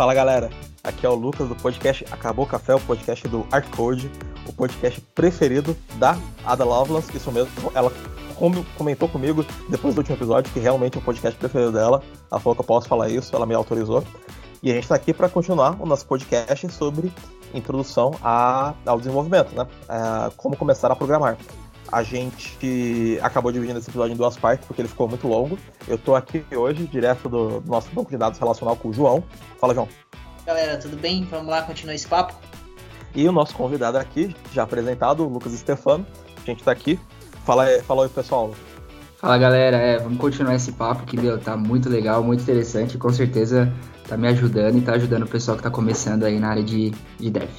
Fala galera, aqui é o Lucas do podcast Acabou Café, o podcast do Artcode, o podcast preferido da Ada Lovelace, isso mesmo, ela comentou comigo depois do último episódio que realmente é o podcast preferido dela, ela falou que eu posso falar isso, ela me autorizou, e a gente está aqui para continuar o nosso podcast sobre introdução a, ao desenvolvimento, né? É, como começar a programar. A gente acabou dividindo esse episódio em duas partes porque ele ficou muito longo. Eu estou aqui hoje, direto do nosso banco de dados relacional com o João. Fala, João. Galera, tudo bem? Vamos lá continuar esse papo? E o nosso convidado aqui, já apresentado, o Lucas Stefano. A gente está aqui. Fala, fala aí, pessoal. Fala galera, é, vamos continuar esse papo que meu, tá muito legal, muito interessante, com certeza tá me ajudando e tá ajudando o pessoal que tá começando aí na área de, de dev.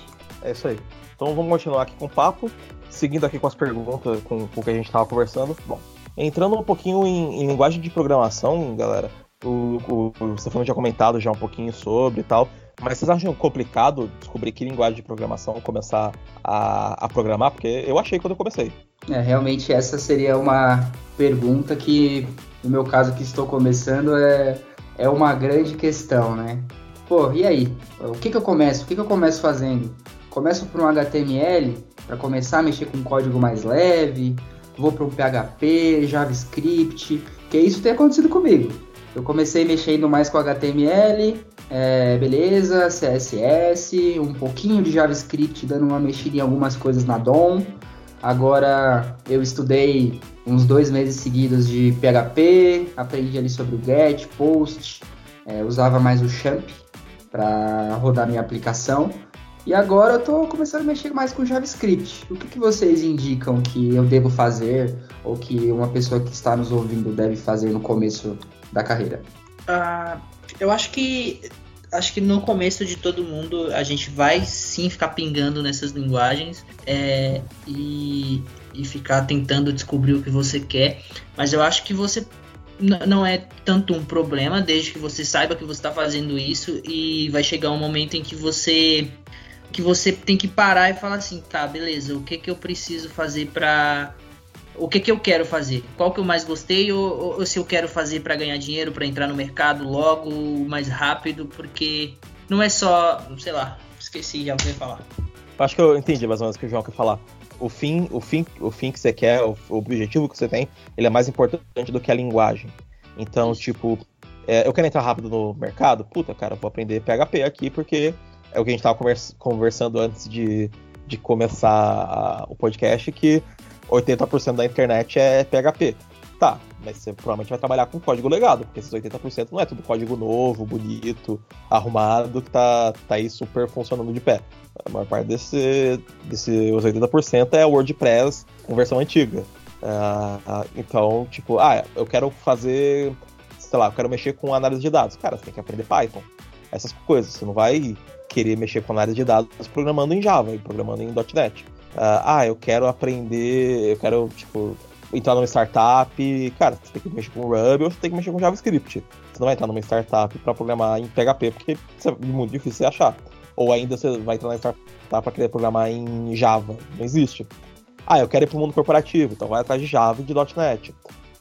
É isso aí. Então vamos continuar aqui com o papo, seguindo aqui com as perguntas, com, com o que a gente tava conversando. Bom, entrando um pouquinho em, em linguagem de programação, galera, o, o, o Stefano tinha comentado já um pouquinho sobre e tal, mas vocês acham complicado descobrir que linguagem de programação começar a, a programar? Porque eu achei quando eu comecei. É, realmente essa seria uma pergunta que, no meu caso que estou começando, é, é uma grande questão, né? Pô, e aí? O que, que eu começo? O que, que eu começo fazendo? Começo por um HTML para começar a mexer com código mais leve, vou para um PHP, JavaScript, que isso tem acontecido comigo. Eu comecei mexendo mais com HTML, é, beleza, CSS, um pouquinho de JavaScript, dando uma mexida em algumas coisas na DOM. Agora eu estudei uns dois meses seguidos de PHP, aprendi ali sobre o GET, POST, é, usava mais o Champ para rodar minha aplicação. E agora eu estou começando a mexer mais com JavaScript. O que, que, vocês indicam que eu devo fazer ou que uma pessoa que está nos ouvindo deve fazer no começo da carreira? Uh, eu acho que acho que no começo de todo mundo a gente vai sim ficar pingando nessas linguagens é, e, e ficar tentando descobrir o que você quer, mas eu acho que você não é tanto um problema desde que você saiba que você está fazendo isso e vai chegar um momento em que você que você tem que parar e falar assim, tá, beleza, o que que eu preciso fazer para o que, que eu quero fazer, qual que eu mais gostei, ou, ou, ou se eu quero fazer para ganhar dinheiro, para entrar no mercado logo, mais rápido, porque não é só, sei lá, esqueci já o que eu ia falar. Acho que eu entendi mais ou menos o que o João quer falar. O fim, o fim, o fim que você quer, o, o objetivo que você tem, ele é mais importante do que a linguagem. Então, tipo, é, eu quero entrar rápido no mercado, puta, cara, vou aprender PHP aqui porque é o que a gente tava conversando antes de, de começar a, o podcast, que 80% da internet é PHP. Tá, mas você provavelmente vai trabalhar com código legado, porque esses 80% não é tudo código novo, bonito, arrumado, que tá, tá aí super funcionando de pé. A maior parte desse, desse os 80% é WordPress com versão antiga. Uh, então, tipo, ah, eu quero fazer, sei lá, eu quero mexer com análise de dados. Cara, você tem que aprender Python. Essas coisas. Você não vai querer mexer com análise de dados programando em Java e programando em .NET. Uh, ah, eu quero aprender, eu quero, tipo, entrar numa startup. Cara, você tem que mexer com Ruby ou você tem que mexer com JavaScript. Você não vai entrar numa startup para programar em PHP, porque é muito difícil de achar. Ou ainda você vai entrar na startup para querer programar em Java. Não existe. Ah, eu quero ir para o mundo corporativo, então vai atrás de Java e de .NET.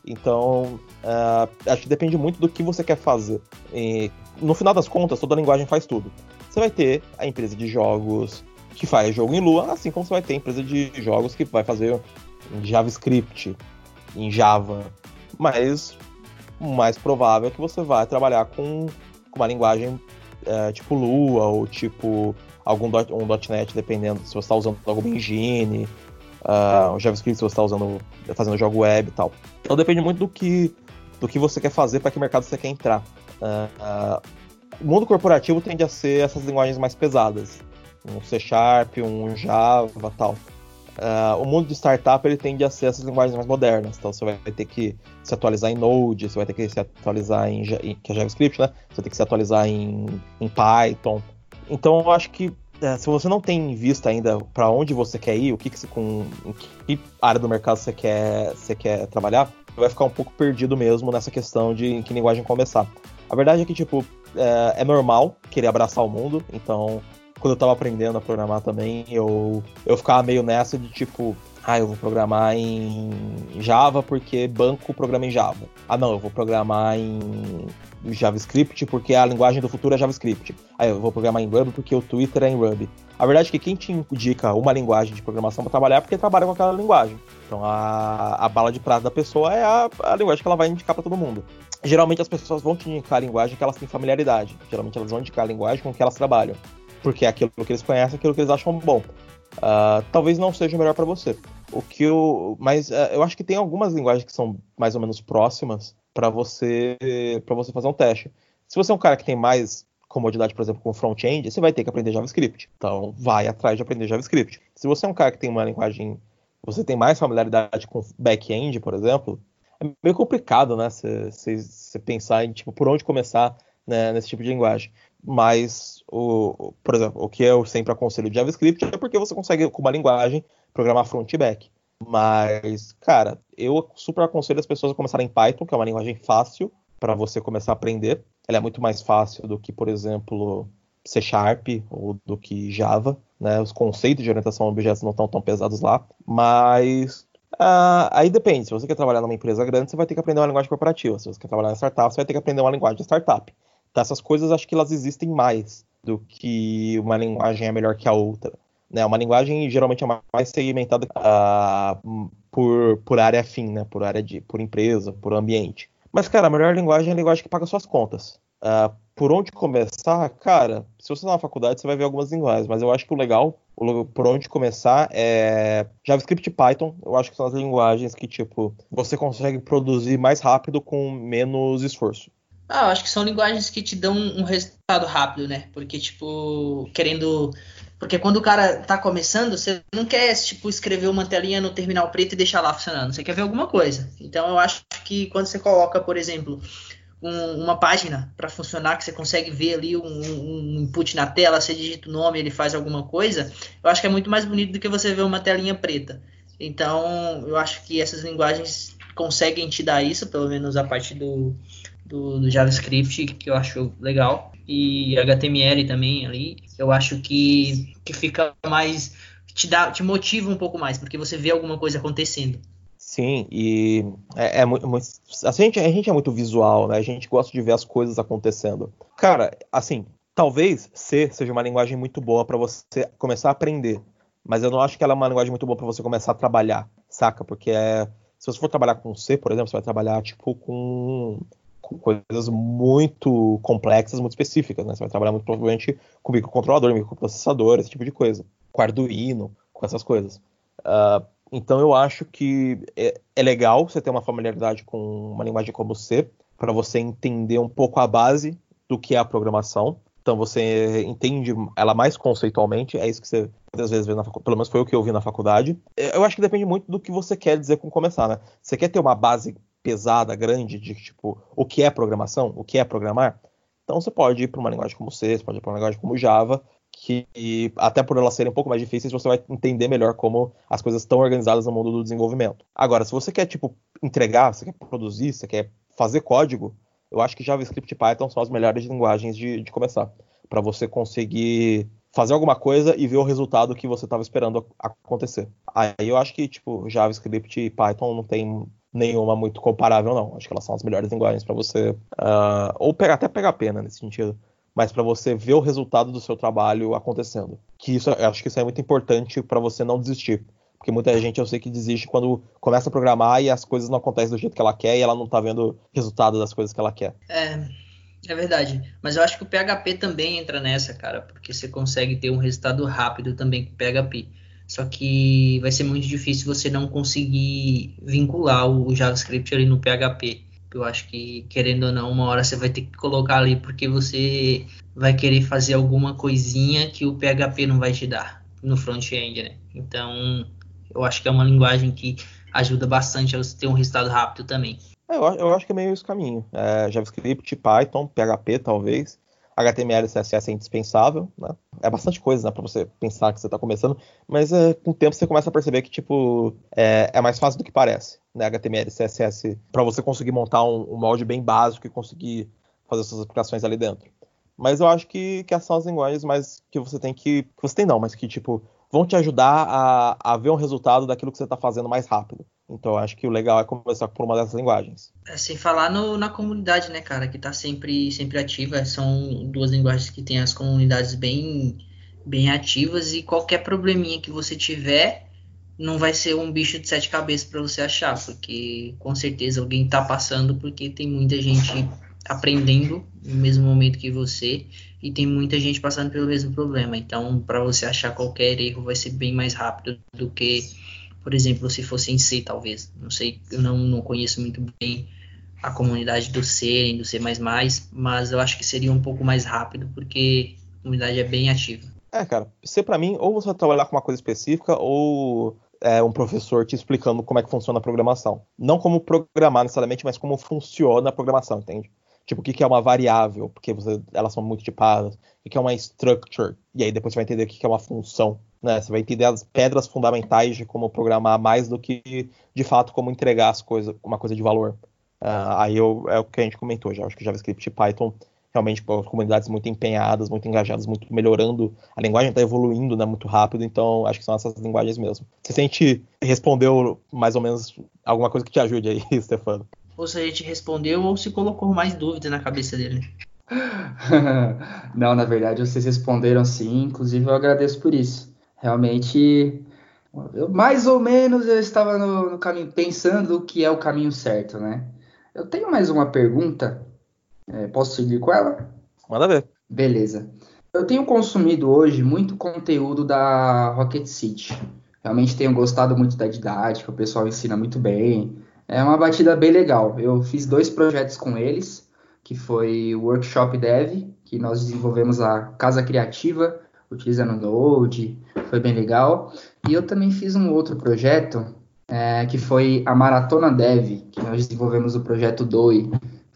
Então, uh, acho que depende muito do que você quer fazer. E, no final das contas, toda linguagem faz tudo. Você vai ter a empresa de jogos, que faz jogo em Lua, assim como você vai ter empresa de jogos que vai fazer em JavaScript, em Java. Mas o mais provável é que você vai trabalhar com, com uma linguagem é, tipo Lua ou tipo algum dot, um .NET, dependendo se você está usando alguma engine, uh, o JavaScript se você está usando fazendo jogo web e tal. Então depende muito do que do que você quer fazer para que mercado você quer entrar. Uh, uh, o mundo corporativo tende a ser essas linguagens mais pesadas um C Sharp, um Java tal. Uh, o mundo de startup ele tende a ser essas linguagens mais modernas, então você vai ter que se atualizar em Node, você vai ter que se atualizar em, em que é JavaScript, né? Você vai ter que se atualizar em, em Python. Então eu acho que é, se você não tem vista ainda para onde você quer ir, o que, que você, com em que área do mercado você quer, você quer trabalhar, vai ficar um pouco perdido mesmo nessa questão de em que linguagem começar. A verdade é que tipo é, é normal querer abraçar o mundo, então quando eu tava aprendendo a programar também, eu, eu ficava meio nessa de tipo, Ah, eu vou programar em Java porque banco programa em Java. Ah, não, eu vou programar em JavaScript porque a linguagem do futuro é JavaScript. Aí eu vou programar em Ruby porque o Twitter é em Ruby. A verdade é que quem te indica uma linguagem de programação para trabalhar é porque trabalha com aquela linguagem. Então a, a bala de prata da pessoa é a, a linguagem que ela vai indicar para todo mundo. Geralmente as pessoas vão te indicar a linguagem que elas têm familiaridade. Geralmente elas vão indicar a linguagem com que elas trabalham. Porque é aquilo que eles conhecem, aquilo que eles acham bom. Uh, talvez não seja melhor para você. O que eu, mas uh, eu acho que tem algumas linguagens que são mais ou menos próximas para você para você fazer um teste. Se você é um cara que tem mais comodidade, por exemplo, com front-end, você vai ter que aprender JavaScript. Então, vai atrás de aprender JavaScript. Se você é um cara que tem uma linguagem, você tem mais familiaridade com back-end, por exemplo, é meio complicado, né? Você pensar em tipo por onde começar né, nesse tipo de linguagem. Mas, o, por exemplo, o que eu sempre aconselho de JavaScript é porque você consegue, com uma linguagem, programar front e back. Mas, cara, eu super aconselho as pessoas a começarem em Python, que é uma linguagem fácil para você começar a aprender. Ela é muito mais fácil do que, por exemplo, C Sharp ou do que Java. Né? Os conceitos de orientação a objetos não estão tão pesados lá. Mas uh, aí depende. Se você quer trabalhar numa empresa grande, você vai ter que aprender uma linguagem corporativa. Se você quer trabalhar em startup, você vai ter que aprender uma linguagem de startup. Então, essas coisas acho que elas existem mais do que uma linguagem é melhor que a outra. Né? Uma linguagem geralmente é mais segmentada uh, por, por área fim, né? por área de por empresa, por ambiente. Mas, cara, a melhor linguagem é a linguagem que paga suas contas. Uh, por onde começar, cara, se você está na faculdade, você vai ver algumas linguagens, mas eu acho que o legal, o, por onde começar é JavaScript e Python. Eu acho que são as linguagens que, tipo, você consegue produzir mais rápido com menos esforço. Ah, eu acho que são linguagens que te dão um resultado rápido, né? Porque, tipo, querendo porque quando o cara tá começando, você não quer, tipo, escrever uma telinha no terminal preto e deixar lá funcionando. Você quer ver alguma coisa. Então eu acho que quando você coloca, por exemplo, um, uma página para funcionar, que você consegue ver ali um, um, input na tela, você digita o nome, ele faz alguma coisa, eu acho que é muito mais bonito do que você ver uma telinha preta. Então eu acho que essas linguagens conseguem te dar isso, pelo menos a parte do, do, do JavaScript, que eu acho legal e HTML também ali, eu acho que, que fica mais. Te, dá, te motiva um pouco mais, porque você vê alguma coisa acontecendo. Sim, e é, é muito, muito. A gente, a gente é muito visual, né? A gente gosta de ver as coisas acontecendo. Cara, assim, talvez C seja uma linguagem muito boa para você começar a aprender. Mas eu não acho que ela é uma linguagem muito boa para você começar a trabalhar, saca? Porque é, se você for trabalhar com C, por exemplo, você vai trabalhar tipo com com coisas muito complexas, muito específicas, né? Você vai trabalhar muito provavelmente com microcontrolador, microprocessador, esse tipo de coisa. Com Arduino, com essas coisas. Uh, então eu acho que é, é, legal você ter uma familiaridade com uma linguagem como C, para você entender um pouco a base do que é a programação. Então você entende ela mais conceitualmente, é isso que você muitas vezes vê na faculdade, pelo menos foi o que eu vi na faculdade. Eu acho que depende muito do que você quer dizer com começar, né? Você quer ter uma base pesada, grande, de tipo, o que é programação, o que é programar, então você pode ir para uma linguagem como C, você pode ir para uma linguagem como Java, que até por elas serem um pouco mais difíceis, você vai entender melhor como as coisas estão organizadas no mundo do desenvolvimento. Agora, se você quer tipo entregar, você quer produzir, você quer fazer código, eu acho que JavaScript e Python são as melhores linguagens de, de começar, para você conseguir fazer alguma coisa e ver o resultado que você estava esperando acontecer. Aí eu acho que tipo JavaScript e Python não tem nenhuma muito comparável, não. Acho que elas são as melhores linguagens para você. Uh, ou pegar, até pegar pena nesse sentido. Mas para você ver o resultado do seu trabalho acontecendo. Que isso, eu acho que isso é muito importante para você não desistir. Porque muita gente eu sei que desiste quando começa a programar e as coisas não acontecem do jeito que ela quer e ela não tá vendo resultado das coisas que ela quer. É, é verdade. Mas eu acho que o PHP também entra nessa, cara, porque você consegue ter um resultado rápido também com PHP. Só que vai ser muito difícil você não conseguir vincular o JavaScript ali no PHP. Eu acho que, querendo ou não, uma hora você vai ter que colocar ali porque você vai querer fazer alguma coisinha que o PHP não vai te dar no front-end, né? Então, eu acho que é uma linguagem que ajuda bastante a você ter um resultado rápido também. É, eu, eu, acho que é meio esse caminho. É, JavaScript, Python, PHP talvez. HTML e CSS é indispensável, né? É bastante coisa, né, para você pensar que você está começando, mas é, com o tempo você começa a perceber que, tipo, é, é mais fácil do que parece, né? HTML CSS, para você conseguir montar um, um, molde bem básico e conseguir fazer suas aplicações ali dentro. Mas eu acho que, que essas são as linguagens mais que você tem que. que você tem não, mas que, tipo, vão te ajudar a, a ver um resultado daquilo que você está fazendo mais rápido. Então, acho que o legal é começar por uma dessas linguagens. É, sem falar no, na comunidade, né, cara, que está sempre, sempre ativa. São duas linguagens que têm as comunidades bem, bem ativas e qualquer probleminha que você tiver não vai ser um bicho de sete cabeças para você achar, porque com certeza alguém está passando, porque tem muita gente aprendendo no mesmo momento que você e tem muita gente passando pelo mesmo problema. Então, para você achar qualquer erro vai ser bem mais rápido do que, por exemplo, se fosse em C, talvez. Não sei, eu não, não conheço muito bem a comunidade do C, do C++, mas eu acho que seria um pouco mais rápido porque a comunidade é bem ativa. É, cara, C para mim, ou você vai trabalhar com uma coisa específica, ou é, um professor te explicando como é que funciona a programação. Não como programar necessariamente, mas como funciona a programação, entende? Tipo, o que, é uma variável, porque você, elas são muito tipadas. O que, que é uma structure. E aí depois você vai entender o que, que é uma função. Né? Você vai entender as pedras fundamentais de como programar mais do que, de fato, como entregar as coisas, uma coisa de valor. Uh, aí eu, é o que a gente comentou já. Acho que JavaScript e Python realmente as comunidades muito empenhadas, muito engajadas, muito melhorando. A linguagem está evoluindo né, muito rápido, então acho que são essas linguagens mesmo. Você sente respondeu mais ou menos alguma coisa que te ajude aí, Stefano? ou se a gente respondeu ou se colocou mais dúvida na cabeça dele. Não, na verdade vocês responderam sim, inclusive eu agradeço por isso. Realmente, eu, mais ou menos eu estava no, no caminho, pensando o que é o caminho certo, né? Eu tenho mais uma pergunta, é, posso seguir com ela? Manda ver. Beleza. Eu tenho consumido hoje muito conteúdo da Rocket City. Realmente tenho gostado muito da didática, o pessoal ensina muito bem. É uma batida bem legal. Eu fiz dois projetos com eles, que foi o Workshop Dev, que nós desenvolvemos a casa criativa, utilizando Node, foi bem legal. E eu também fiz um outro projeto, é, que foi a Maratona Dev, que nós desenvolvemos o projeto DOI.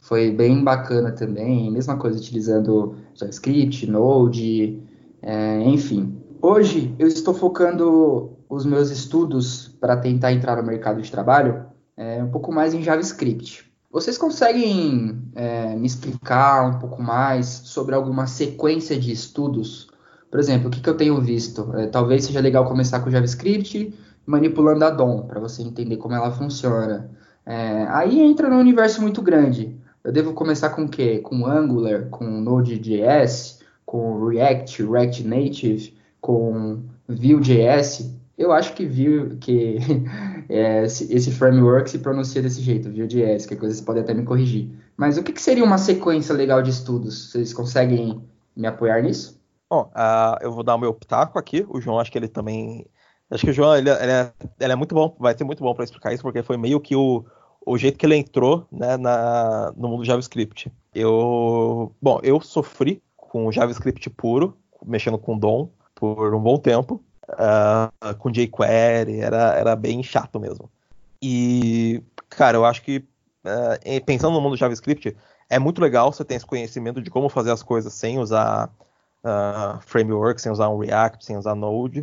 Foi bem bacana também, mesma coisa, utilizando JavaScript, Node, é, enfim. Hoje eu estou focando os meus estudos para tentar entrar no mercado de trabalho é, um pouco mais em JavaScript. Vocês conseguem é, me explicar um pouco mais sobre alguma sequência de estudos? Por exemplo, o que, que eu tenho visto? É, talvez seja legal começar com JavaScript, manipulando a DOM, para você entender como ela funciona. É, aí entra num universo muito grande. Eu devo começar com o quê? Com Angular, com Node.js, com React, React Native, com Vue.js. Eu acho que Vue, que é, esse framework se pronuncia desse jeito, Vue.js, que coisa vocês podem até me corrigir. Mas o que, que, seria uma sequência legal de estudos? Vocês conseguem me apoiar nisso? Bom, uh, eu vou dar o meu pitaco aqui. O João, acho que ele também. Acho que o João ele, ele, é, ele é, muito bom, vai ser muito bom para explicar isso, porque foi meio que o, o jeito que ele entrou né, na, no mundo do JavaScript. Eu, bom, eu sofri com JavaScript puro, mexendo com DOM por um bom tempo uh, com jQuery, era, era bem chato mesmo. E, cara, eu acho que uh, pensando no mundo do JavaScript, é muito legal você ter esse conhecimento de como fazer as coisas sem usar uh, framework, sem usar um React, sem usar Node.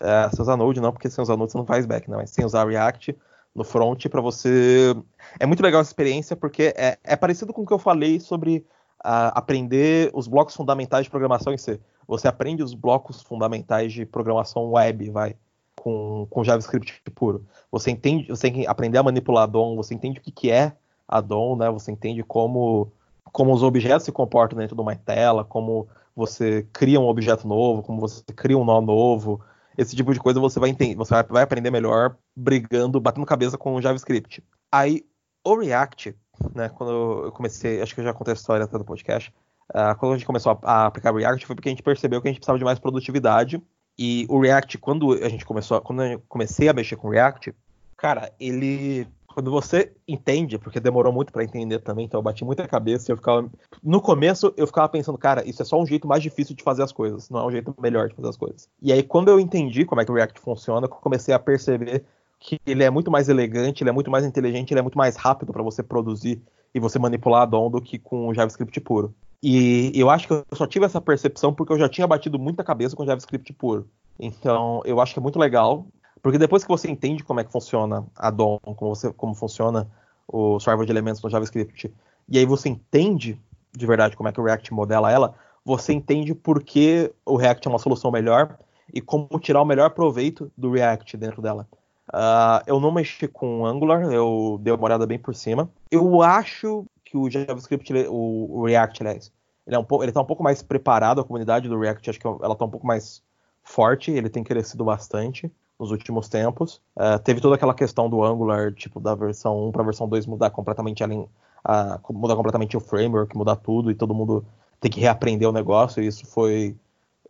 Uh, sem usar Node não, porque sem usar Node você não faz back, não, mas sem usar React no front para você. É muito legal essa experiência porque é, é parecido com o que eu falei sobre uh, aprender os blocos fundamentais de programação em C você aprende os blocos fundamentais de programação web, vai, com, com JavaScript puro. Você entende, você tem que aprender a manipular a DOM, você entende o que, que é a DOM, né? Você entende como, como os objetos se comportam dentro de uma tela, como você cria um objeto novo, como você cria um nó novo. Esse tipo de coisa você vai entender, você vai aprender melhor brigando, batendo cabeça com o JavaScript. Aí, o React, né, quando eu comecei, acho que eu já contei a história até do podcast, Uh, quando a gente começou a, a, aplicar React foi porque a gente percebeu que a gente precisava de mais produtividade. E o React, quando a gente começou, quando eu comecei a mexer com React, cara, ele quando você entende, porque demorou muito para entender também, então eu bati muita cabeça e eu ficava no começo eu ficava pensando, cara, isso é só um jeito mais difícil de fazer as coisas, não é um jeito melhor de fazer as coisas. E aí quando eu entendi como é que o React funciona, eu comecei a perceber que ele é muito mais elegante, ele é muito mais inteligente, ele é muito mais rápido para você produzir e você manipular a DOM do que com o JavaScript puro. E eu acho que eu só tive essa percepção porque eu já tinha batido muita cabeça com JavaScript puro. Então, eu acho que é muito legal, porque depois que você entende como é que funciona a DOM, como, você, como funciona o server de elementos no JavaScript, e aí você entende de verdade como é que o React modela ela, você entende por que o React é uma solução melhor e como tirar o melhor proveito do React dentro dela. Uh, eu não mexi com Angular, eu dei uma olhada bem por cima. Eu acho que o JavaScript, o, React, aliás, ele, é um pouco, ele tá um pouco mais preparado, a comunidade do React, acho que ela tá um pouco mais forte, ele tem crescido bastante nos últimos tempos. Uh, teve toda aquela questão do Angular, tipo, da versão 1 para a versão 2 mudar completamente além, uh, mudar completamente o framework, mudar tudo e todo mundo ter que reaprender o negócio. E isso foi.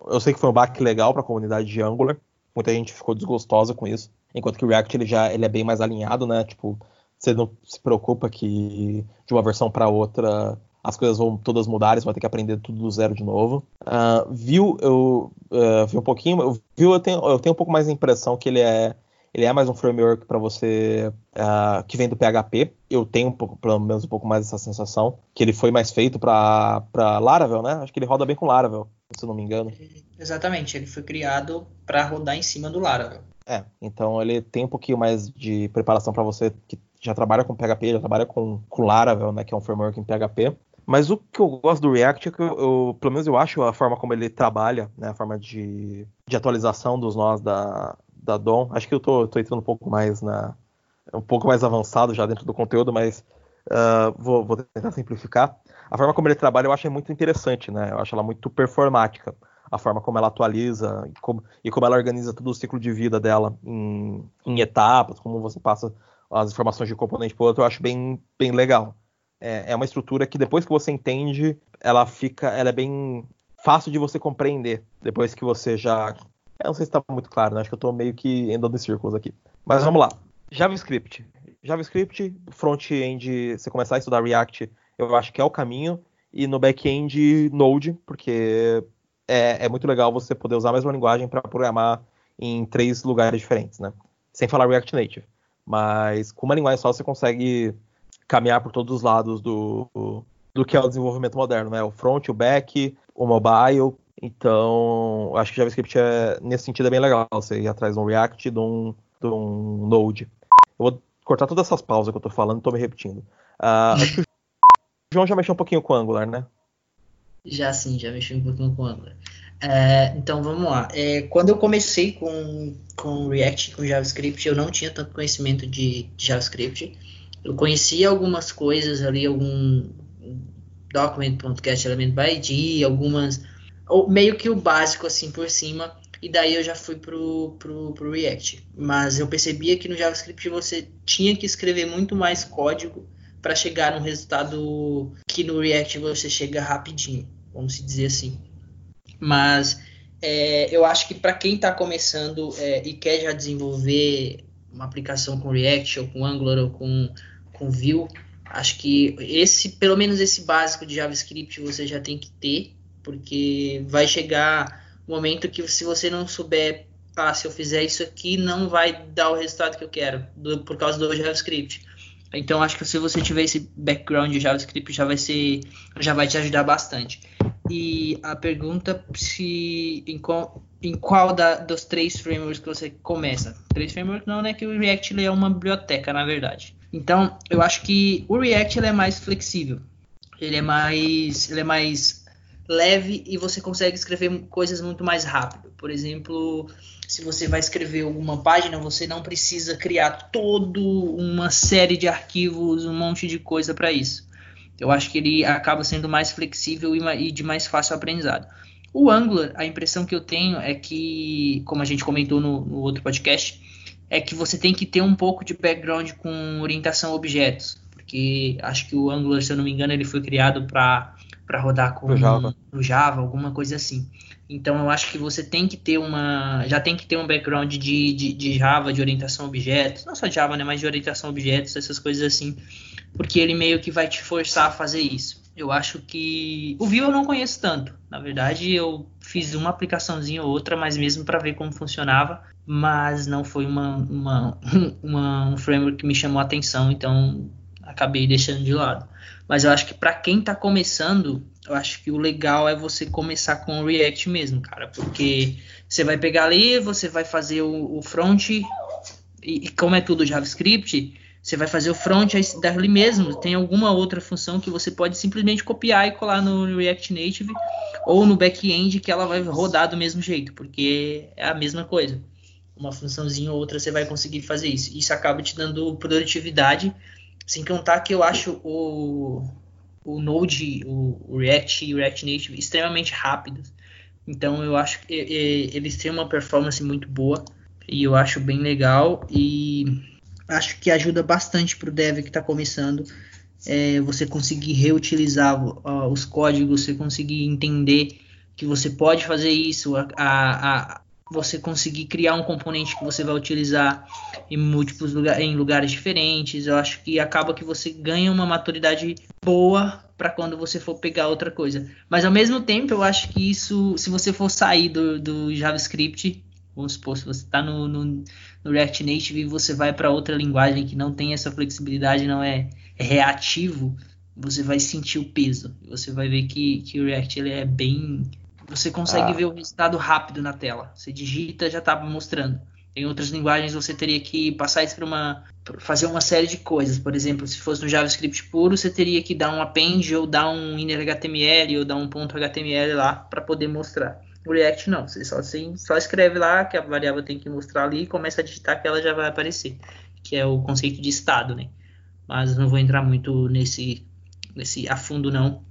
Eu sei que foi um baque legal para a comunidade de Angular. Muita gente ficou desgostosa com isso. Enquanto que o React ele já ele é bem mais alinhado, né? Tipo, você não se preocupa que de uma versão para outra as coisas vão todas mudar, você vai ter que aprender tudo do zero de novo. Uh, viu, eu uh, vi um pouquinho, viu, eu tenho, eu tenho um pouco mais a impressão que ele é ele é mais um framework para você uh, que vem do PHP. Eu tenho um pouco, pelo menos um pouco mais essa sensação que ele foi mais feito para Laravel, né? Acho que ele roda bem com Laravel, se não me engano. Exatamente, ele foi criado para rodar em cima do Laravel. É, então ele tem um pouquinho mais de preparação para você que já trabalha com PHP, já trabalha com, com Laravel, né, que é um framework em PHP. Mas o que eu gosto do React é que eu, eu, pelo menos eu acho a forma como ele trabalha, né, a forma de, de atualização dos nós da, da DOM. Acho que eu tô, tô entrando um pouco mais na. um pouco mais avançado já dentro do conteúdo, mas uh, vou, vou, tentar simplificar. A forma como ele trabalha eu acho é muito interessante, né? Eu acho ela muito performática. A forma como ela atualiza e como, e como ela organiza todo o ciclo de vida dela em, em etapas, como você passa as informações de componente para outro, eu acho bem, bem legal. É, é uma estrutura que depois que você entende, ela fica, ela é bem fácil de você compreender. Depois que você já eu não sei se está muito claro, né? Acho que eu estou meio que andando em círculos aqui. Mas vamos lá. JavaScript. JavaScript, front-end, você começar a estudar React, eu acho que é o caminho. E no back-end, Node, porque é, é, muito legal você poder usar a mesma linguagem para programar em três lugares diferentes, né? Sem falar React Native. Mas com uma linguagem só você consegue caminhar por todos os lados do, do que é o desenvolvimento moderno, né? O front, o back, o mobile então, acho que JavaScript é, nesse sentido é bem legal. Você ir atrás de um React, de um, de um Node. Eu vou cortar todas essas pausas que eu tô falando tô me repetindo. Uh, acho que o João já mexeu um pouquinho com Angular, né? Já sim, já mexi um pouquinho com Angular. É, então vamos lá. É, quando eu comecei com, com React, com JavaScript, eu não tinha tanto conhecimento de JavaScript. Eu conhecia algumas coisas ali, algum document.get element by ID, algumas meio que o básico assim por cima, e daí eu já fui pro, pro, pro React. Mas eu percebia que no JavaScript você tinha que escrever muito mais código para chegar num resultado que no React você chega rapidinho, vamos dizer assim. Mas é, eu acho que para quem está começando é, e quer já desenvolver uma aplicação com React ou com Angular ou com, com Vue, acho que esse, pelo menos esse básico de JavaScript você já tem que ter porque vai chegar um momento que se você não souber, ah, se eu fizer isso aqui, não vai dar o resultado que eu quero, do, por causa do JavaScript. Então acho que se você tiver esse background de JavaScript já vai ser, já vai te ajudar bastante. E a pergunta se em qual, em qual da, dos três frameworks que você começa? Três frameworks não, né? Que o React é uma biblioteca, na verdade. Então eu acho que o React é mais flexível. Ele é mais, ele é mais leve e você consegue escrever coisas muito mais rápido. Por exemplo, se você vai escrever alguma página, você não precisa criar toda uma série de arquivos, um monte de coisa para isso. Eu acho que ele acaba sendo mais flexível e de mais fácil aprendizado. O Angular, a impressão que eu tenho é que, como a gente comentou no, no outro podcast, é que você tem que ter um pouco de background com orientação a objetos, porque acho que o Angular, se eu não me engano, ele foi criado para para rodar com o Java. Java, alguma coisa assim. Então eu acho que você tem que ter uma. Já tem que ter um background de, de, de Java, de orientação a objetos. Não só Java, né? Mas de orientação a objetos, essas coisas assim. Porque ele meio que vai te forçar a fazer isso. Eu acho que. O Vue eu não conheço tanto. Na verdade, eu fiz uma aplicaçãozinha ou outra, mas mesmo para ver como funcionava. Mas não foi uma, uma, uma, um framework que me chamou a atenção, então acabei deixando de lado. Mas eu acho que para quem está começando, eu acho que o legal é você começar com o React mesmo, cara, porque você vai pegar ali, você vai fazer o, o front e, e, como é tudo JavaScript, você vai fazer o front dali mesmo. Tem alguma outra função que você pode simplesmente copiar e colar no React Native, ou no back-end que ela vai rodar do mesmo jeito, porque é a mesma coisa. Uma funçãozinha ou outra você vai conseguir fazer isso. Isso acaba te dando produtividade, sem contar que eu acho o, o Node, o, React e o React Native extremamente rápidos. Então eu acho que eles têm uma performance muito boa e eu acho bem legal e acho que ajuda bastante para o dev que está começando é, você conseguir reutilizar uh, os códigos, você conseguir entender que você pode fazer isso, a, a, você conseguir criar um componente que você vai utilizar em múltiplos lugares, em lugares diferentes. Eu acho que acaba que você ganha uma maturidade boa para quando você for pegar outra coisa. Mas ao mesmo tempo, eu acho que isso, se você for sair do, do JavaScript, vamos supor, se você está no, no, no React Native e você vai para outra linguagem que não tem essa flexibilidade, não é reativo, você vai sentir o peso. Você vai ver que, que o React ele é bem. Você consegue ah. ver o resultado rápido na tela. Você digita, já está mostrando. Em outras linguagens você teria que passar isso para uma fazer uma série de coisas. Por exemplo, se fosse no JavaScript puro, você teria que dar um append ou dar um inner HTML ou dar um ponto HTML lá para poder mostrar. O React não, você só, assim, só escreve lá que a variável tem que mostrar ali e começa a digitar que ela já vai aparecer, que é o conceito de estado, né? mas não vou entrar muito nesse, nesse a fundo não.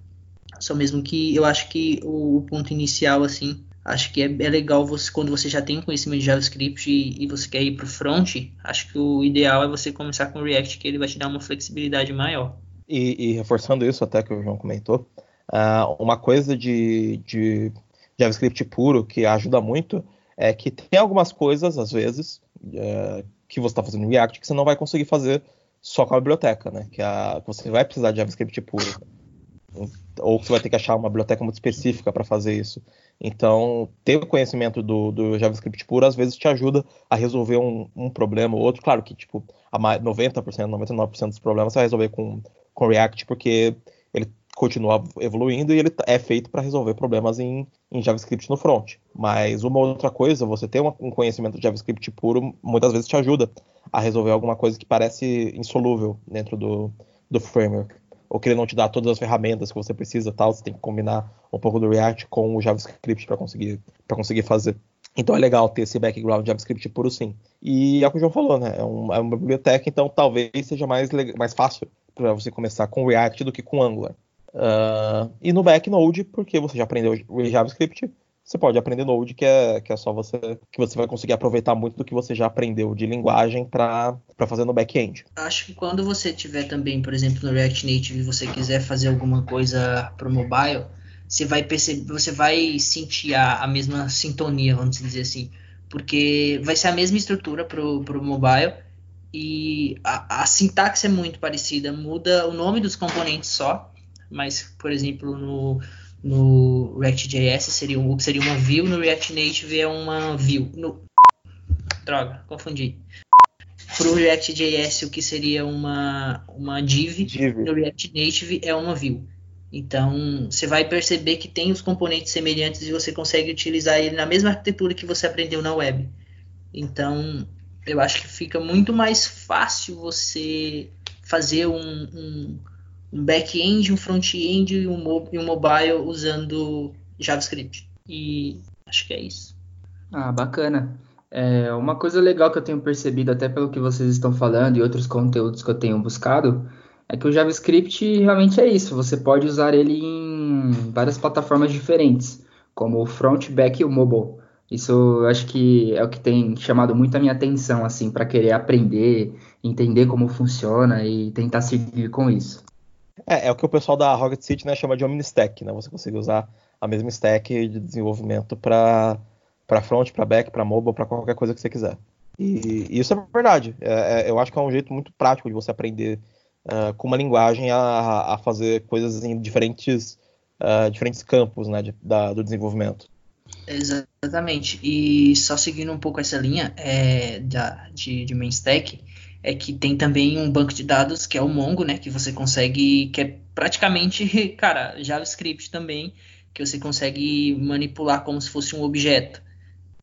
Só mesmo que eu acho que o, ponto inicial, assim, acho que é, é, legal você quando você já tem conhecimento de JavaScript e, e você quer ir para o front, acho que o ideal é você começar com o React, que ele vai te dar uma flexibilidade maior. E, e reforçando isso até que o João comentou, uh, uma coisa de, de JavaScript puro que ajuda muito é que tem algumas coisas, às vezes, uh, que você está fazendo React que você não vai conseguir fazer só com a biblioteca, né? Que, a, que você vai precisar de JavaScript puro. Ou você vai ter que achar uma biblioteca muito específica para fazer isso. Então, ter o conhecimento do, do, JavaScript puro às vezes te ajuda a resolver um, um problema ou outro. Claro que, tipo, a 90%, 99% dos problemas você vai resolver com, com React, porque ele continua evoluindo e ele é feito para resolver problemas em, em, JavaScript no front. Mas uma outra coisa, você ter um conhecimento de JavaScript puro, muitas vezes te ajuda a resolver alguma coisa que parece insolúvel dentro do, do framework. Ou que ele não te dá todas as ferramentas que você precisa, tal, você tem que combinar um pouco do React com o JavaScript para conseguir, conseguir fazer. Então é legal ter esse background JavaScript puro sim. E é o que o João falou, né? É, um, é uma biblioteca, então talvez seja mais, mais fácil para você começar com React do que com Angular. Uh, e no Backnode, porque você já aprendeu JavaScript, você pode aprender Node, que é, que é só você que você vai conseguir aproveitar muito do que você já aprendeu de linguagem para fazer no back-end. Acho que quando você tiver também, por exemplo, no React Native e você quiser fazer alguma coisa para o mobile, você vai perceber, você vai sentir a, a mesma sintonia, vamos dizer assim, porque vai ser a mesma estrutura para o mobile e a, a sintaxe é muito parecida, muda o nome dos componentes só, mas, por exemplo, no, no React.js seria, um, seria uma view, no React Native é uma view. No... Droga, confundi. Para o React.js, o que seria uma, uma div, div, no React Native é uma view. Então, você vai perceber que tem os componentes semelhantes e você consegue utilizar ele na mesma arquitetura que você aprendeu na web. Então, eu acho que fica muito mais fácil você fazer um, um um back-end, um front-end e, um e um mobile usando JavaScript. E acho que é isso. Ah, bacana. É, uma coisa legal que eu tenho percebido, até pelo que vocês estão falando e outros conteúdos que eu tenho buscado, é que o JavaScript realmente é isso. Você pode usar ele em várias plataformas diferentes, como o front, back e o mobile. Isso eu acho que é o que tem chamado muito a minha atenção, assim, para querer aprender, entender como funciona e tentar seguir com isso. É, é o que o pessoal da Rocket City né, chama de Omnistack, né? Você consegue usar a mesma stack de desenvolvimento para front, para back, para mobile, para qualquer coisa que você quiser. E, e isso é verdade. É, é, eu acho que é um jeito muito prático de você aprender uh, com uma linguagem a, a, fazer coisas em diferentes, uh, diferentes campos né, de, da, do desenvolvimento. Exatamente. E só seguindo um pouco essa linha é, da, de, de main stack, é que tem também um banco de dados que é o Mongo, né? Que você consegue, que é praticamente, cara, JavaScript também, que você consegue manipular como se fosse um objeto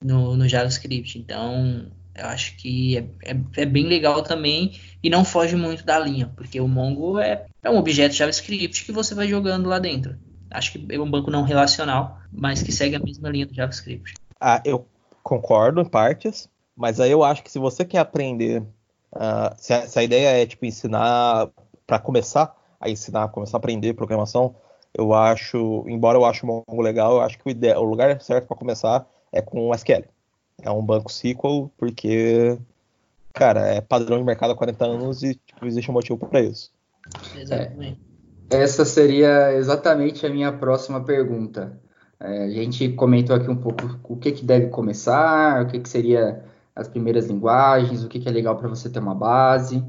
no, no JavaScript. Então, eu acho que é, é, é, bem legal também e não foge muito da linha, porque o Mongo é, é um objeto JavaScript que você vai jogando lá dentro. Acho que é um banco não relacional, mas que segue a mesma linha do JavaScript. Ah, eu concordo em partes, mas aí eu acho que se você quer aprender, uh, se, a, se, a, ideia é tipo ensinar para começar a ensinar, começar a aprender programação, eu acho, embora eu ache o Mongo legal, eu acho que o, ideia, o lugar certo para começar é com o SQL. É um banco SQL, porque, cara, é padrão de mercado há 40 anos e tipo, existe um motivo para isso. Exatamente. É, essa seria exatamente a minha próxima pergunta. É, a gente comentou aqui um pouco o que, que deve começar, o que, que seria as primeiras linguagens, o que, que é legal para você ter uma base.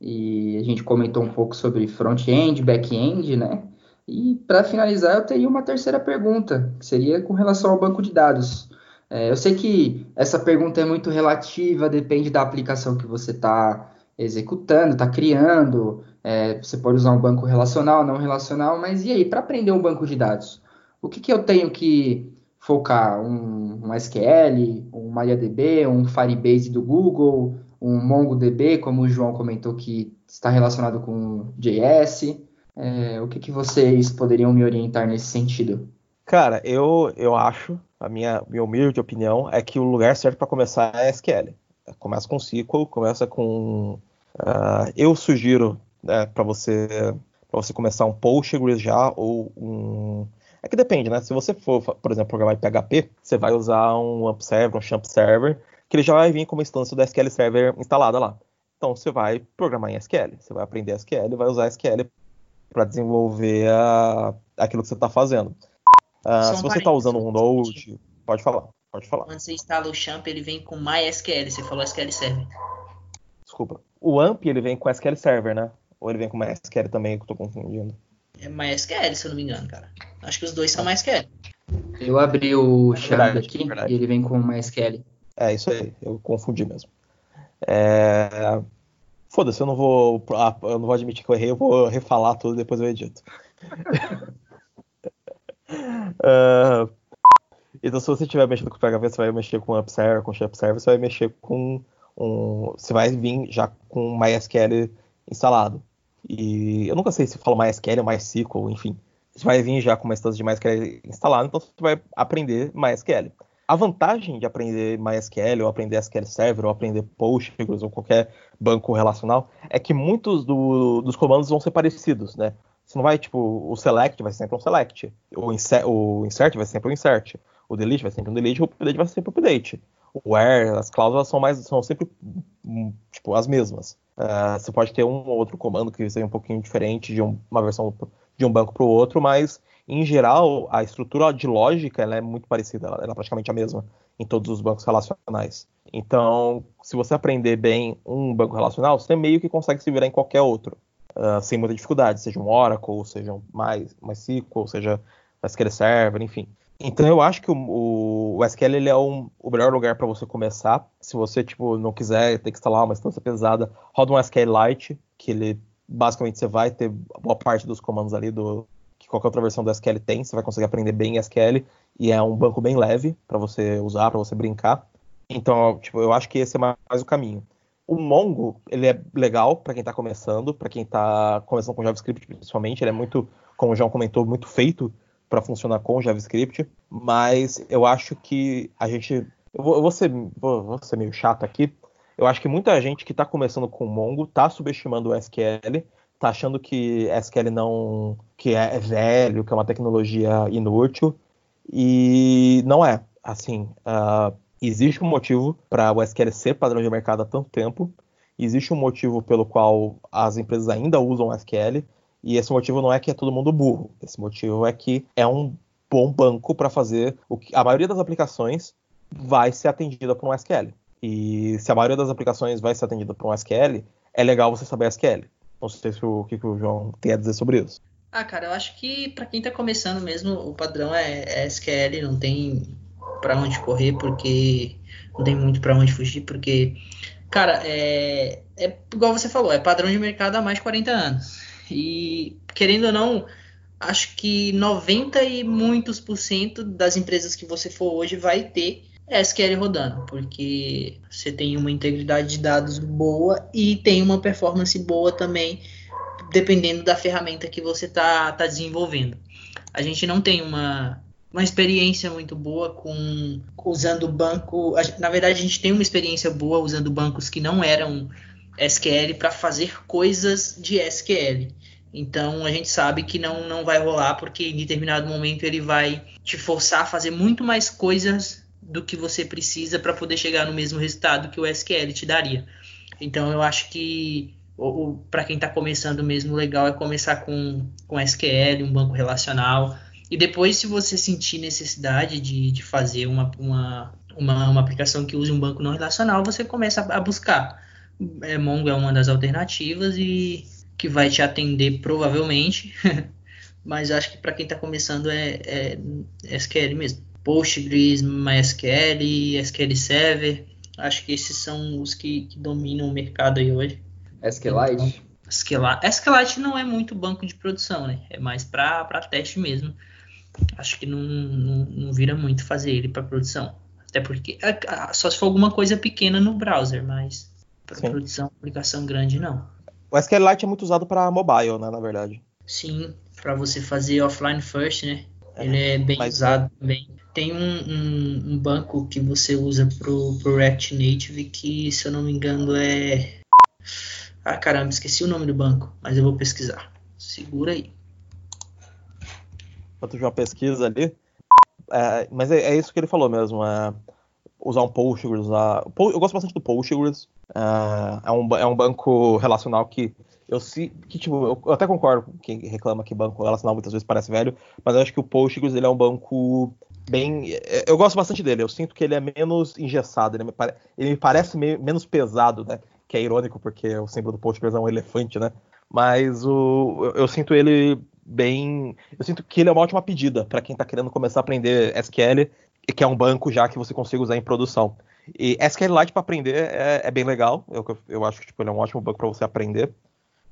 E a gente comentou um pouco sobre front-end, back-end, né? E para finalizar, eu teria uma terceira pergunta, que seria com relação ao banco de dados. É, eu sei que essa pergunta é muito relativa, depende da aplicação que você está executando, está criando. É, você pode usar um banco relacional, não relacional, mas e aí, para aprender um banco de dados? O que, que eu tenho que focar? Um, um SQL, um MariaDB, um Firebase do Google, um MongoDB, como o João comentou que está relacionado com JS? É, o que, que vocês poderiam me orientar nesse sentido? Cara, eu, eu acho, a minha, minha humilde opinião, é que o lugar certo para começar é SQL. Começa com SQL, começa com. Uh, eu sugiro né, para você para você começar um Postgres já ou um é que depende, né? Se você for, por exemplo, programar em PHP, você vai usar um AMP server, um champ server, que ele já vai vir com uma instância do SQL Server instalada lá. Então você vai programar em SQL, você vai aprender SQL e vai usar SQL para desenvolver a, aquilo que você está fazendo. Uh, se você está usando um Node, pode falar, pode falar. Quando você instala o Champ, ele vem com MySQL, você falou SQL Server. Desculpa. O AMP ele vem com SQL Server, né? Ou ele vem com MySQL também, que eu estou confundindo. É MySQL, se eu não me engano, cara. Acho que os dois são MySQL. Eu abri o Champ aqui e ele vem com MySQL. É, isso aí, eu confundi mesmo. É... Foda-se, eu não vou. Ah, eu não vou admitir que eu errei, eu vou refalar tudo e depois eu edito. uh, então, se você estiver mexendo com o PHP, você vai mexer com Upserver, com Server, você vai mexer com um. Você vai vir já com MySQL instalado. E eu nunca sei se fala MySQL ou MySQL, enfim. Você vai vir já com uma instância de MySQL instalada, então você vai aprender MySQL. A vantagem de aprender MySQL, ou aprender SQL Server, ou aprender Postgres, ou qualquer banco relacional, é que muitos do, dos comandos vão ser parecidos, né? Você não vai, tipo, o select vai ser sempre um select, o insert, o insert vai ser sempre um insert, o delete vai ser sempre um delete, o update vai ser sempre um update. O where, as cláusulas são mais são sempre hum, tipo as mesmas. Uh, você pode ter um ou outro comando que seja um pouquinho diferente de um, uma versão de um banco para o outro, mas em geral, a estrutura de lógica é muito parecida, ela, é praticamente a mesma em todos os bancos relacionais. Então, se você aprender bem um banco relacional, você meio que consegue se virar em qualquer outro, uh, sem muita dificuldade, seja um Oracle, seja um MySQL, seja SQL Server, enfim. Então eu acho que o, o SQL ele é um, o melhor lugar para você começar. Se você tipo não quiser ter que instalar uma instância pesada, roda um SQLite, que ele basicamente você vai ter boa parte dos comandos ali do, qualquer outra versão do SQL tem, você vai conseguir aprender bem SQL e é um banco bem leve para você usar, para você brincar. Então, tipo, eu acho que esse é mais, o caminho. O Mongo, ele é legal para quem está começando, para quem está começando com JavaScript principalmente, ele é muito, como o João comentou, muito feito para funcionar com JavaScript, mas eu acho que a gente eu vou, eu vou, ser, vou, vou ser meio chato aqui. Eu acho que muita gente que está começando com Mongo está subestimando o SQL tá achando que SQL não que é, velho, que é uma tecnologia inútil e não é. Assim, uh, existe um motivo para o SQL ser padrão de mercado há tanto tempo. Existe um motivo pelo qual as empresas ainda usam SQL e esse motivo não é que é todo mundo burro. Esse motivo é que é um bom banco para fazer o que a maioria das aplicações vai ser atendida por um SQL. E se a maioria das aplicações vai ser atendida por um SQL, é legal você saber SQL. Não sei se o, o que, o João tem a dizer sobre isso. Ah, cara, eu acho que para quem tá começando mesmo, o padrão é, é SQL, não tem para onde correr, porque não tem muito para onde fugir, porque, cara, é, é igual você falou, é padrão de mercado há mais de 40 anos. E, querendo ou não, acho que 90 e muitos por cento das empresas que você for hoje vai ter SQL rodando, porque você tem uma integridade de dados boa e tem uma performance boa também, dependendo da ferramenta que você está tá desenvolvendo. a gente não tem uma, uma experiência muito boa com usando banco. Na verdade, a gente tem uma experiência boa usando bancos que não eram SQL para fazer coisas de SQL. Então a gente sabe que não, não vai rolar porque em determinado momento ele vai te forçar a fazer muito mais coisas do que você precisa para poder chegar no mesmo resultado que o SQL te daria. Então eu acho que para quem está começando mesmo, o legal é começar com, com SQL, um banco relacional. E depois, se você sentir necessidade de, de fazer uma, uma, uma, uma aplicação que use um banco não relacional, você começa a, a buscar. É, Mongo é uma das alternativas e que vai te atender provavelmente. Mas acho que para quem está começando é, é, SQL mesmo. Postgres, MySQL, SQL Server. Acho que esses são os que, que dominam o mercado aí hoje. SQLite? SQLite. SQLite não é muito banco de produção, né? É mais para teste mesmo. Acho que não, não, não vira muito fazer ele para produção. Até porque é, só se for alguma coisa pequena no browser, mas para produção, aplicação grande não. O SQLite é muito usado para mobile, né, na verdade. Sim, para você fazer offline first, né? É, ele é bem usado também. Tem um, um, um, banco que você usa pro, pro React Native que, se eu não me engano, é ah, caramba, esqueci o nome do banco, mas eu vou pesquisar. Segura aí. Enquanto uma pesquisa ali. É, mas é, é, isso que ele falou mesmo. É, usar um Postgres. Usar... Eu gosto bastante do Postgres. É, é, um, é um banco relacional que eu se, que, tipo, eu até concordo com quem reclama que banco relacional muitas vezes parece velho, mas eu acho que o Postgres ele é um banco bem. É, eu gosto bastante dele. Eu sinto que ele é menos engessado, ele me, pare, ele me parece meio, menos pesado, né? que é irônico porque o símbolo do Postgres é um elefante, né? Mas o, eu, sinto ele bem. Eu sinto que ele é uma ótima pedida para quem está querendo começar a aprender SQL, que é um banco já que você consiga usar em produção. E SQLite para aprender é, é, bem legal. Eu, eu acho que tipo, ele é um ótimo banco para você aprender.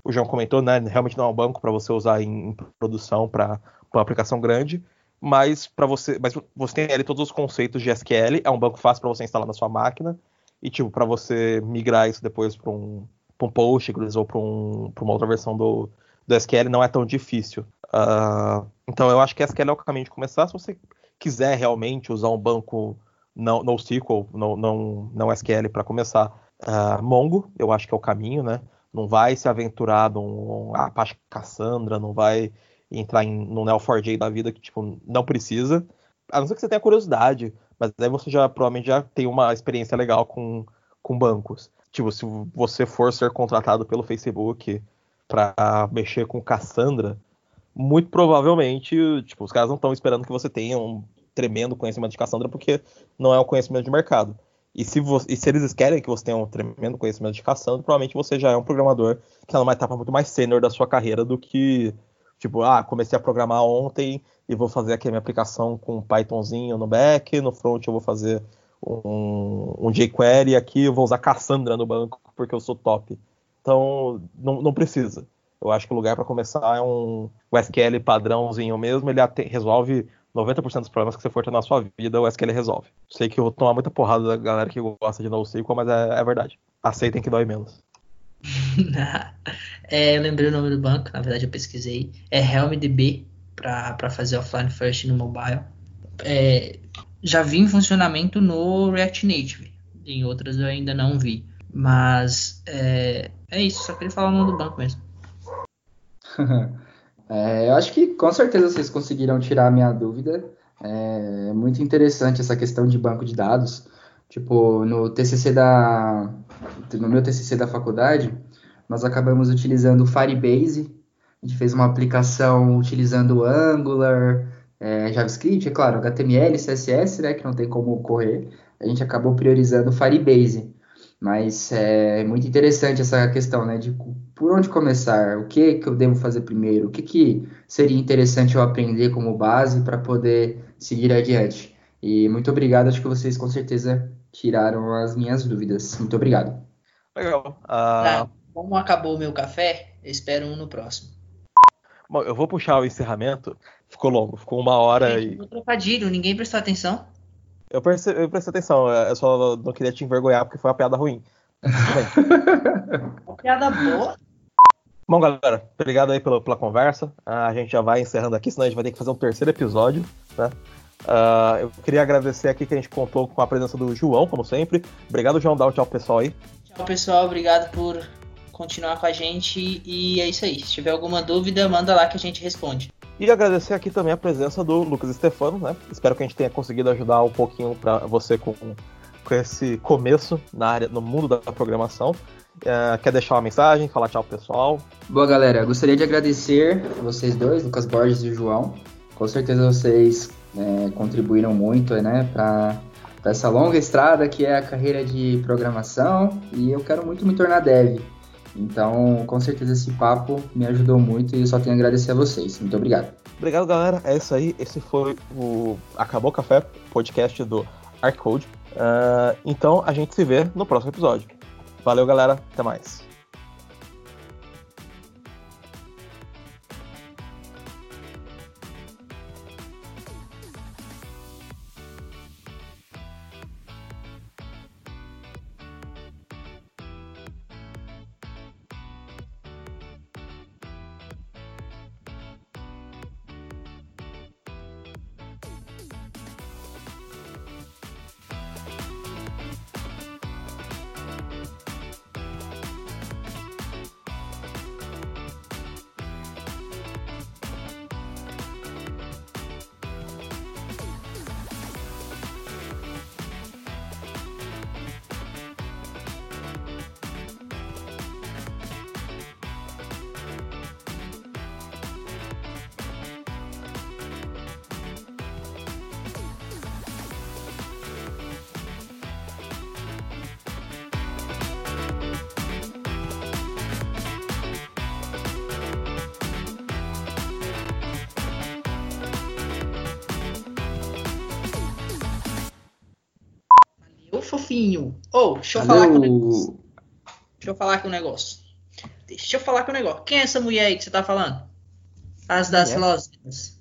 O João comentou, né? Realmente não é um banco para você usar em, em produção para uma aplicação grande. Mas para você, mas você tem ali todos os conceitos de SQL. É um banco fácil para você instalar na sua máquina. E, tipo, para você migrar isso depois para um, um Postgres ou para um, uma outra versão do, do SQL não é tão difícil. Uh, então, eu acho que SQL é o caminho de começar. Se você quiser realmente usar um banco não NoSQL, não, não, não SQL para começar, uh, Mongo, eu acho que é o caminho, né? Não vai se aventurar num Apache Cassandra, não vai entrar em, no Neo4j da vida que, tipo, não precisa. A não ser que você tenha curiosidade mas aí você já provavelmente já tem uma experiência legal com, com bancos. Tipo, se você for ser contratado pelo Facebook para mexer com Cassandra, muito provavelmente, tipo, os caras não estão esperando que você tenha um tremendo conhecimento de Cassandra, porque não é um conhecimento de mercado. E se, você, e se eles querem que você tenha um tremendo conhecimento de Cassandra, provavelmente você já é um programador que está numa etapa muito mais sênior da sua carreira do que Tipo, ah, comecei a programar ontem e vou fazer aqui a minha aplicação com Pythonzinho no back, no front eu vou fazer um, um jQuery aqui eu vou usar Cassandra no banco porque eu sou top. Então, não, não precisa. Eu acho que o lugar para começar é um SQL padrãozinho mesmo, ele resolve 90% dos problemas que você for ter na sua vida, o SQL resolve. Sei que eu vou tomar muita porrada da galera que gosta de NoSQL, mas é, é verdade. Aceitem que dói menos. é, eu lembrei o nome do banco, na verdade eu pesquisei. É HelmDB para fazer offline first no mobile. É, já vi em funcionamento no React Native. Em outras eu ainda não vi. Mas é, é isso, só queria falar o nome do banco mesmo. é, eu acho que com certeza vocês conseguiram tirar a minha dúvida. É muito interessante essa questão de banco de dados. Tipo, no TCC da no meu TCC da faculdade, nós acabamos utilizando o Firebase. A gente fez uma aplicação utilizando Angular, é, JavaScript, é claro, HTML, CSS, né, que não tem como correr. A gente acabou priorizando o Firebase. Mas é muito interessante essa questão, né, de por onde começar, o que, que eu devo fazer primeiro, o que, que seria interessante eu aprender como base para poder seguir adiante. E muito obrigado, acho que vocês com certeza tiraram as minhas dúvidas. Muito obrigado. Legal. Uh... Tá, como acabou o meu café, eu espero um no próximo. Bom, eu vou puxar o encerramento. Ficou longo, ficou uma hora e. trocadilho, ninguém prestou atenção. Eu, perce... eu prestei atenção, eu só não queria te envergonhar porque foi uma piada ruim. uma piada boa. Bom, galera, obrigado aí pela, pela conversa. A gente já vai encerrando aqui, senão a gente vai ter que fazer um terceiro episódio, né? Uh, eu queria agradecer aqui que a gente contou com a presença do João, como sempre. Obrigado, João. Dá um tchau pro pessoal aí. Tchau, pessoal. Obrigado por continuar com a gente. E é isso aí. Se tiver alguma dúvida, manda lá que a gente responde. E agradecer aqui também a presença do Lucas Stefano, né? Espero que a gente tenha conseguido ajudar um pouquinho para você com, com esse começo na área, no mundo da programação. Uh, quer deixar uma mensagem, falar tchau pessoal? Boa, galera. Gostaria de agradecer vocês dois, Lucas Borges e João. Com certeza vocês é, contribuíram muito né, para essa longa estrada que é a carreira de programação e eu quero muito me tornar dev. Então, com certeza esse papo me ajudou muito e só tenho a agradecer a vocês. Muito obrigado. Obrigado, galera. É isso aí. Esse foi o Acabou Café, podcast do Arcode. Uh, então, a gente se vê no próximo episódio. Valeu, galera. Até mais. Fofinho. Ou, oh, deixa eu falar com um negócio. Deixa eu falar com um negócio. Deixa eu falar com um negócio. Quem é essa mulher aí que você tá falando? As das é? Lovelas.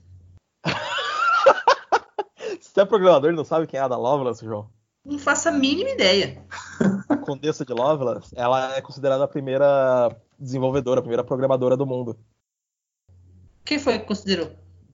você é programador e não sabe quem é a da Lovelas, João? Não faço a mínima ideia. A Condessa de Lovelas, ela é considerada a primeira desenvolvedora, a primeira programadora do mundo. Quem foi que considerou?